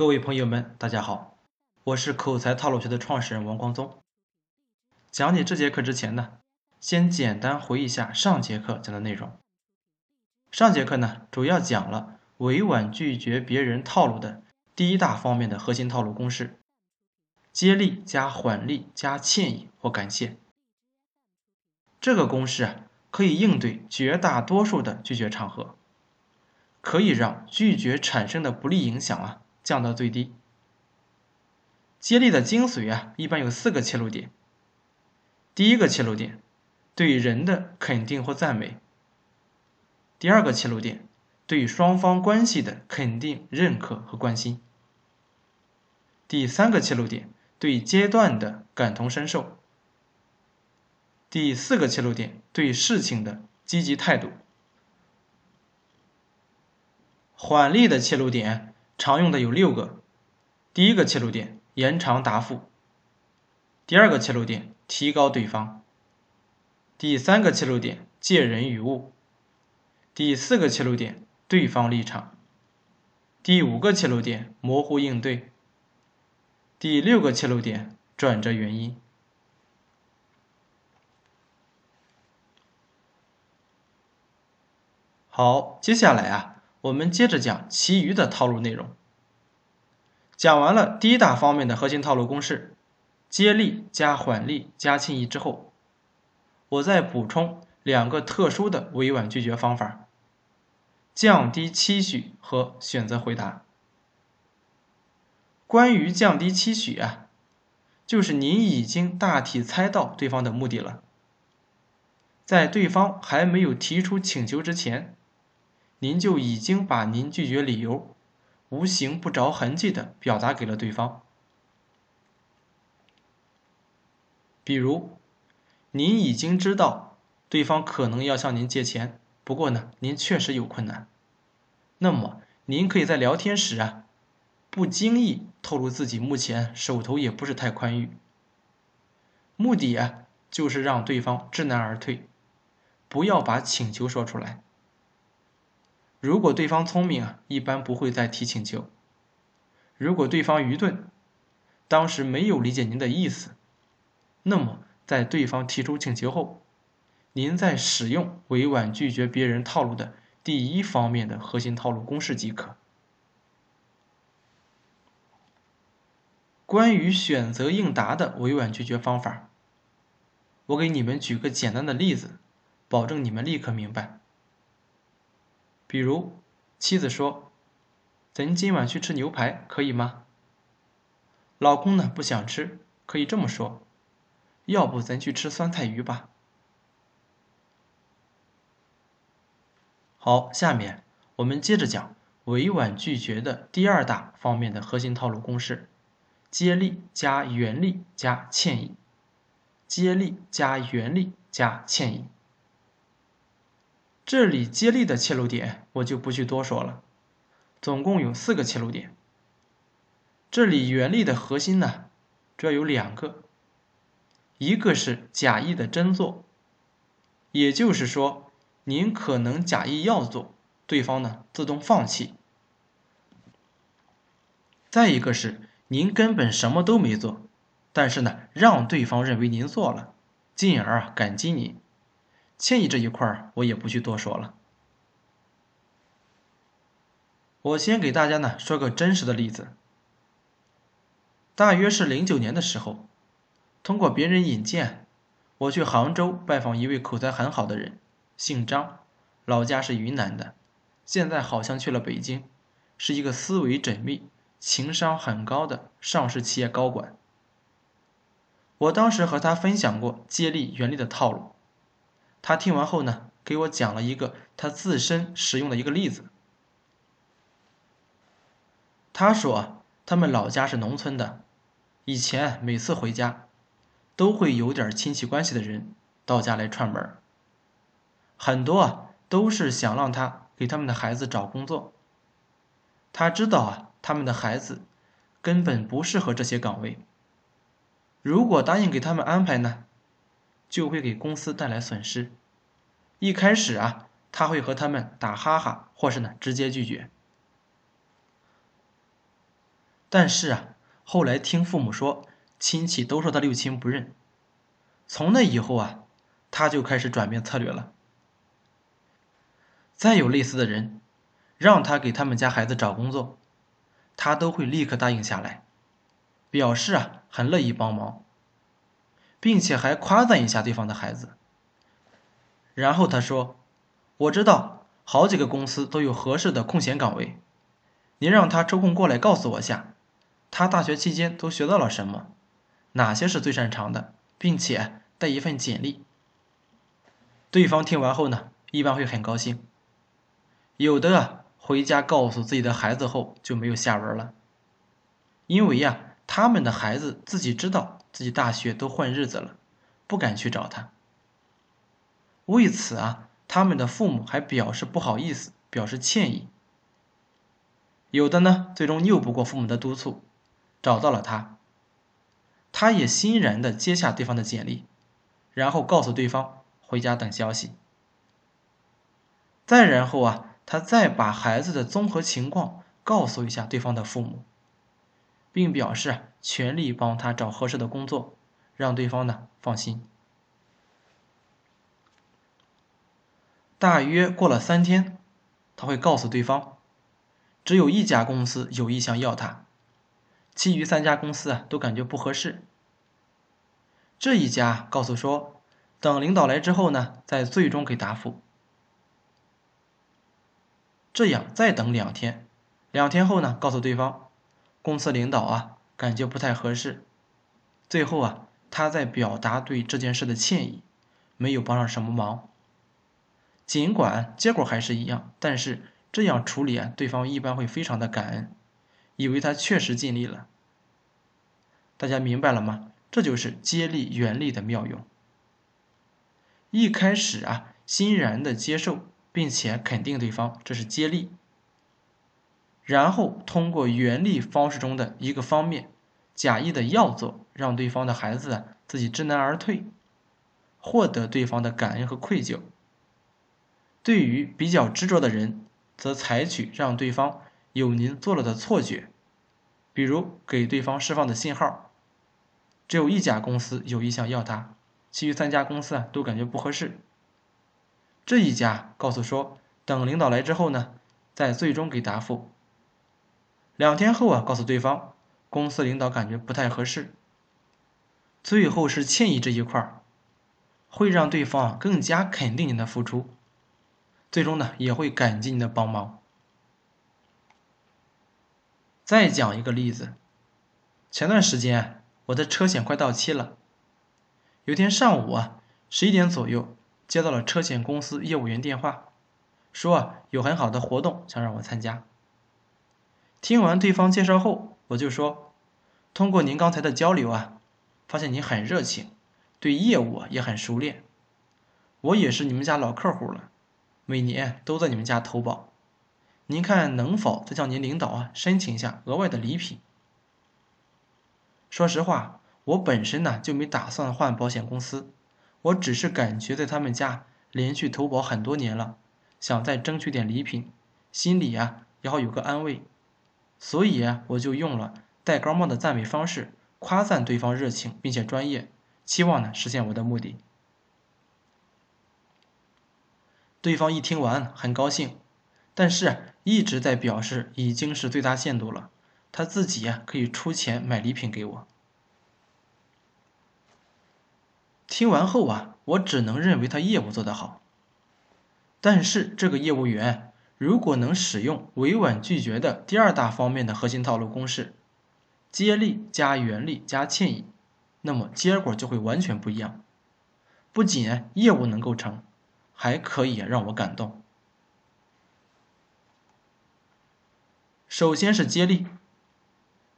各位朋友们，大家好，我是口才套路学的创始人王光宗。讲解这节课之前呢，先简单回忆一下上节课讲的内容。上节课呢，主要讲了委婉拒绝别人套路的第一大方面的核心套路公式：接力加缓力加歉意或感谢。这个公式啊，可以应对绝大多数的拒绝场合，可以让拒绝产生的不利影响啊。降到最低。接力的精髓啊，一般有四个切入点。第一个切入点，对人的肯定或赞美；第二个切入点，对双方关系的肯定、认可和关心；第三个切入点，对阶段的感同身受；第四个切入点，对事情的积极态度。缓力的切入点。常用的有六个：第一个切入点，延长答复；第二个切入点，提高对方；第三个切入点，借人与物；第四个切入点，对方立场；第五个切入点，模糊应对；第六个切入点，转折原因。好，接下来啊。我们接着讲其余的套路内容。讲完了第一大方面的核心套路公式，接力加缓力加歉意之后，我再补充两个特殊的委婉拒绝方法：降低期许和选择回答。关于降低期许啊，就是您已经大体猜到对方的目的了，在对方还没有提出请求之前。您就已经把您拒绝理由无形不着痕迹的表达给了对方。比如，您已经知道对方可能要向您借钱，不过呢，您确实有困难。那么，您可以在聊天时啊，不经意透露自己目前手头也不是太宽裕。目的啊，就是让对方知难而退，不要把请求说出来。如果对方聪明啊，一般不会再提请求；如果对方愚钝，当时没有理解您的意思，那么在对方提出请求后，您再使用委婉拒绝别人套路的第一方面的核心套路公式即可。关于选择应答的委婉拒绝方法，我给你们举个简单的例子，保证你们立刻明白。比如，妻子说：“咱今晚去吃牛排，可以吗？”老公呢不想吃，可以这么说：“要不咱去吃酸菜鱼吧。”好，下面我们接着讲委婉拒绝的第二大方面的核心套路公式：接力加原力加歉意。接力加原力加歉意。这里接力的切入点我就不去多说了，总共有四个切入点。这里原力的核心呢，主要有两个，一个是假意的真做，也就是说，您可能假意要做，对方呢自动放弃；再一个是您根本什么都没做，但是呢让对方认为您做了，进而啊感激您。歉意这一块，我也不去多说了。我先给大家呢说个真实的例子。大约是零九年的时候，通过别人引荐，我去杭州拜访一位口才很好的人，姓张，老家是云南的，现在好像去了北京，是一个思维缜密、情商很高的上市企业高管。我当时和他分享过接力原力的套路。他听完后呢，给我讲了一个他自身使用的一个例子。他说，他们老家是农村的，以前每次回家，都会有点亲戚关系的人到家来串门很多啊都是想让他给他们的孩子找工作。他知道啊，他们的孩子根本不适合这些岗位，如果答应给他们安排呢？就会给公司带来损失。一开始啊，他会和他们打哈哈，或是呢直接拒绝。但是啊，后来听父母说，亲戚都说他六亲不认。从那以后啊，他就开始转变策略了。再有类似的人，让他给他们家孩子找工作，他都会立刻答应下来，表示啊很乐意帮忙，并且还夸赞一下对方的孩子。然后他说：“我知道好几个公司都有合适的空闲岗位，您让他抽空过来告诉我下，他大学期间都学到了什么，哪些是最擅长的，并且带一份简历。”对方听完后呢，一般会很高兴。有的，回家告诉自己的孩子后就没有下文了，因为呀，他们的孩子自己知道自己大学都混日子了，不敢去找他。为此啊，他们的父母还表示不好意思，表示歉意。有的呢，最终拗不过父母的督促，找到了他。他也欣然的接下对方的简历，然后告诉对方回家等消息。再然后啊，他再把孩子的综合情况告诉一下对方的父母，并表示全力帮他找合适的工作，让对方呢放心。大约过了三天，他会告诉对方，只有一家公司有意向要他，其余三家公司啊都感觉不合适。这一家告诉说，等领导来之后呢，再最终给答复。这样再等两天，两天后呢，告诉对方，公司领导啊感觉不太合适。最后啊，他在表达对这件事的歉意，没有帮上什么忙。尽管结果还是一样，但是这样处理啊，对方一般会非常的感恩，以为他确实尽力了。大家明白了吗？这就是接力原理的妙用。一开始啊，欣然的接受并且肯定对方，这是接力。然后通过原力方式中的一个方面，假意的要做，让对方的孩子自己知难而退，获得对方的感恩和愧疚。对于比较执着的人，则采取让对方有您做了的错觉，比如给对方释放的信号，只有一家公司有意向要他，其余三家公司啊都感觉不合适。这一家告诉说，等领导来之后呢，再最终给答复。两天后啊，告诉对方公司领导感觉不太合适。最后是歉意这一块儿会让对方更加肯定您的付出。最终呢，也会感激你的帮忙。再讲一个例子，前段时间我的车险快到期了，有天上午啊，十一点左右接到了车险公司业务员电话，说啊有很好的活动想让我参加。听完对方介绍后，我就说，通过您刚才的交流啊，发现您很热情，对业务也很熟练，我也是你们家老客户了。每年都在你们家投保，您看能否再向您领导啊申请一下额外的礼品？说实话，我本身呢就没打算换保险公司，我只是感觉在他们家连续投保很多年了，想再争取点礼品，心里啊也好有个安慰，所以啊我就用了戴高帽的赞美方式，夸赞对方热情并且专业，期望呢实现我的目的。对方一听完很高兴，但是一直在表示已经是最大限度了，他自己呀可以出钱买礼品给我。听完后啊，我只能认为他业务做得好。但是这个业务员如果能使用委婉拒绝的第二大方面的核心套路公式，接力加原力加歉意，那么结果就会完全不一样。不仅业务能够成。还可以让我感动。首先是接力，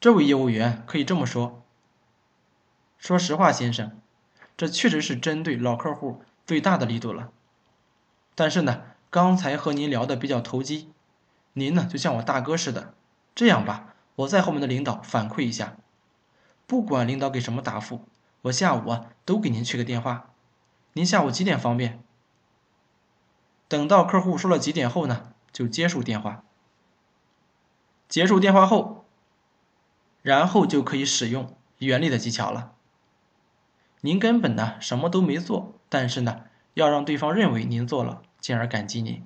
这位业务员可以这么说：“说实话，先生，这确实是针对老客户最大的力度了。但是呢，刚才和您聊的比较投机，您呢就像我大哥似的。这样吧，我在后面的领导反馈一下，不管领导给什么答复，我下午啊都给您去个电话。您下午几点方便？”等到客户说了几点后呢，就结束电话。结束电话后，然后就可以使用原力的技巧了。您根本呢什么都没做，但是呢要让对方认为您做了，进而感激您。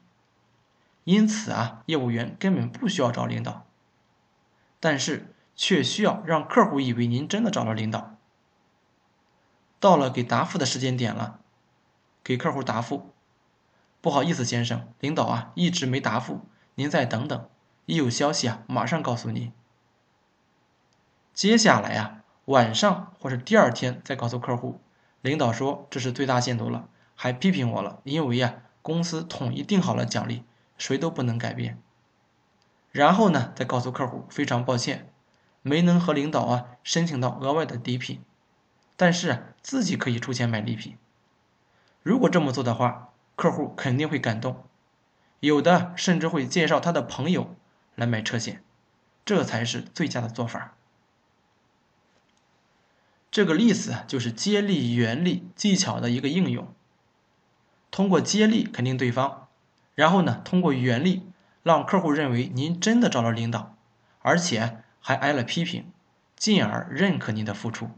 因此啊，业务员根本不需要找领导，但是却需要让客户以为您真的找了领导。到了给答复的时间点了，给客户答复。不好意思，先生，领导啊一直没答复，您再等等，一有消息啊马上告诉您。接下来呀，晚上或者第二天再告诉客户，领导说这是最大限度了，还批评我了，因为呀公司统一定好了奖励。谁都不能改变。然后呢，再告诉客户非常抱歉，没能和领导啊申请到额外的礼品，但是自己可以出钱买礼品。如果这么做的话，客户肯定会感动，有的甚至会介绍他的朋友来买车险，这才是最佳的做法。这个例子就是接力原理技巧的一个应用，通过接力肯定对方。然后呢，通过原力让客户认为您真的找了领导，而且还挨了批评，进而认可您的付出。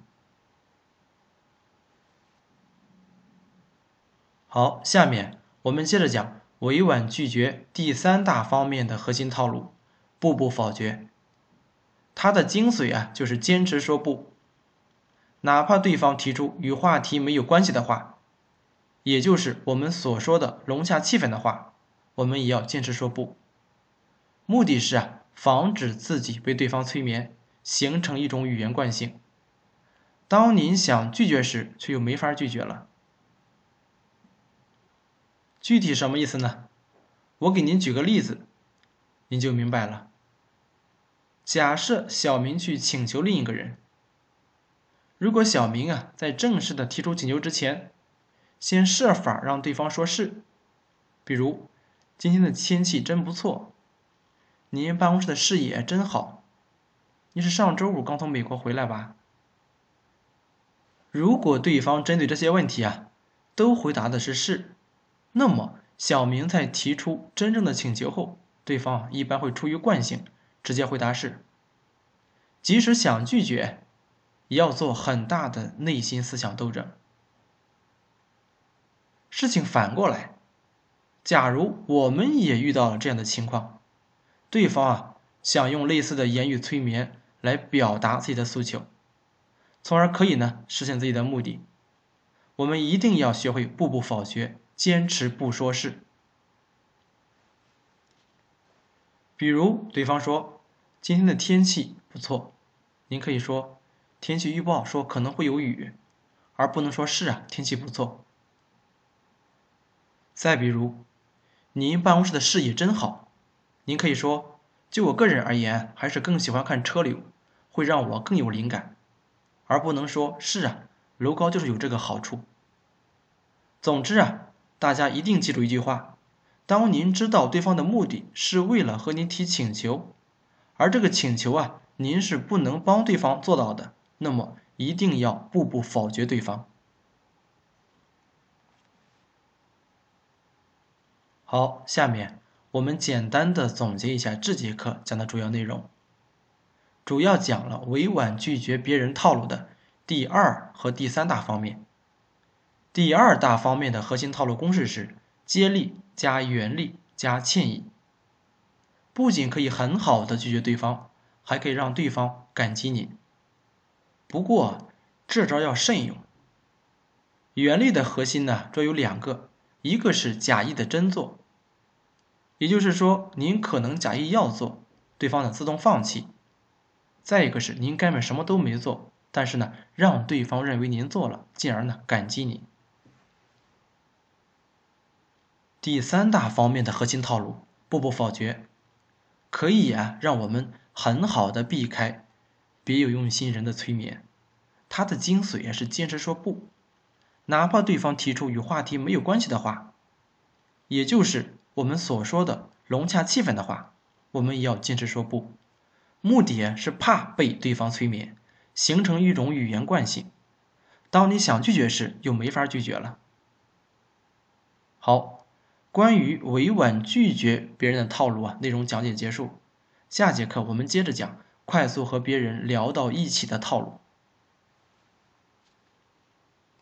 好，下面我们接着讲委婉拒绝第三大方面的核心套路——步步否决。它的精髓啊，就是坚持说不，哪怕对方提出与话题没有关系的话，也就是我们所说的融洽气氛的话。我们也要坚持说不，目的是啊，防止自己被对方催眠，形成一种语言惯性。当您想拒绝时，却又没法拒绝了。具体什么意思呢？我给您举个例子，您就明白了。假设小明去请求另一个人，如果小明啊在正式的提出请求之前，先设法让对方说是，比如。今天的天气真不错，您办公室的视野真好。你是上周五刚从美国回来吧？如果对方针对这些问题啊，都回答的是是，那么小明在提出真正的请求后，对方一般会出于惯性直接回答是。即使想拒绝，也要做很大的内心思想斗争。事情反过来。假如我们也遇到了这样的情况，对方啊想用类似的言语催眠来表达自己的诉求，从而可以呢实现自己的目的，我们一定要学会步步否决，坚持不说是。比如对方说今天的天气不错，您可以说天气预报说可能会有雨，而不能说是啊天气不错。再比如。您办公室的视野真好，您可以说，就我个人而言，还是更喜欢看车流，会让我更有灵感，而不能说是啊，楼高就是有这个好处。总之啊，大家一定记住一句话：当您知道对方的目的是为了和您提请求，而这个请求啊，您是不能帮对方做到的，那么一定要步步否决对方。好，下面我们简单的总结一下这节课讲的主要内容。主要讲了委婉拒绝别人套路的第二和第三大方面。第二大方面的核心套路公式是接力加原力加歉意。不仅可以很好的拒绝对方，还可以让对方感激你。不过这招要慎用。原力的核心呢，主要有两个。一个是假意的真做，也就是说，您可能假意要做，对方呢自动放弃；再一个是您根本什么都没做，但是呢让对方认为您做了，进而呢感激你。第三大方面的核心套路，步步否决，可以啊让我们很好的避开别有用心人的催眠，它的精髓也是坚持说不。哪怕对方提出与话题没有关系的话，也就是我们所说的融洽气氛的话，我们也要坚持说不。目的是怕被对方催眠，形成一种语言惯性。当你想拒绝时，又没法拒绝了。好，关于委婉拒绝别人的套路啊，内容讲解结束。下节课我们接着讲快速和别人聊到一起的套路。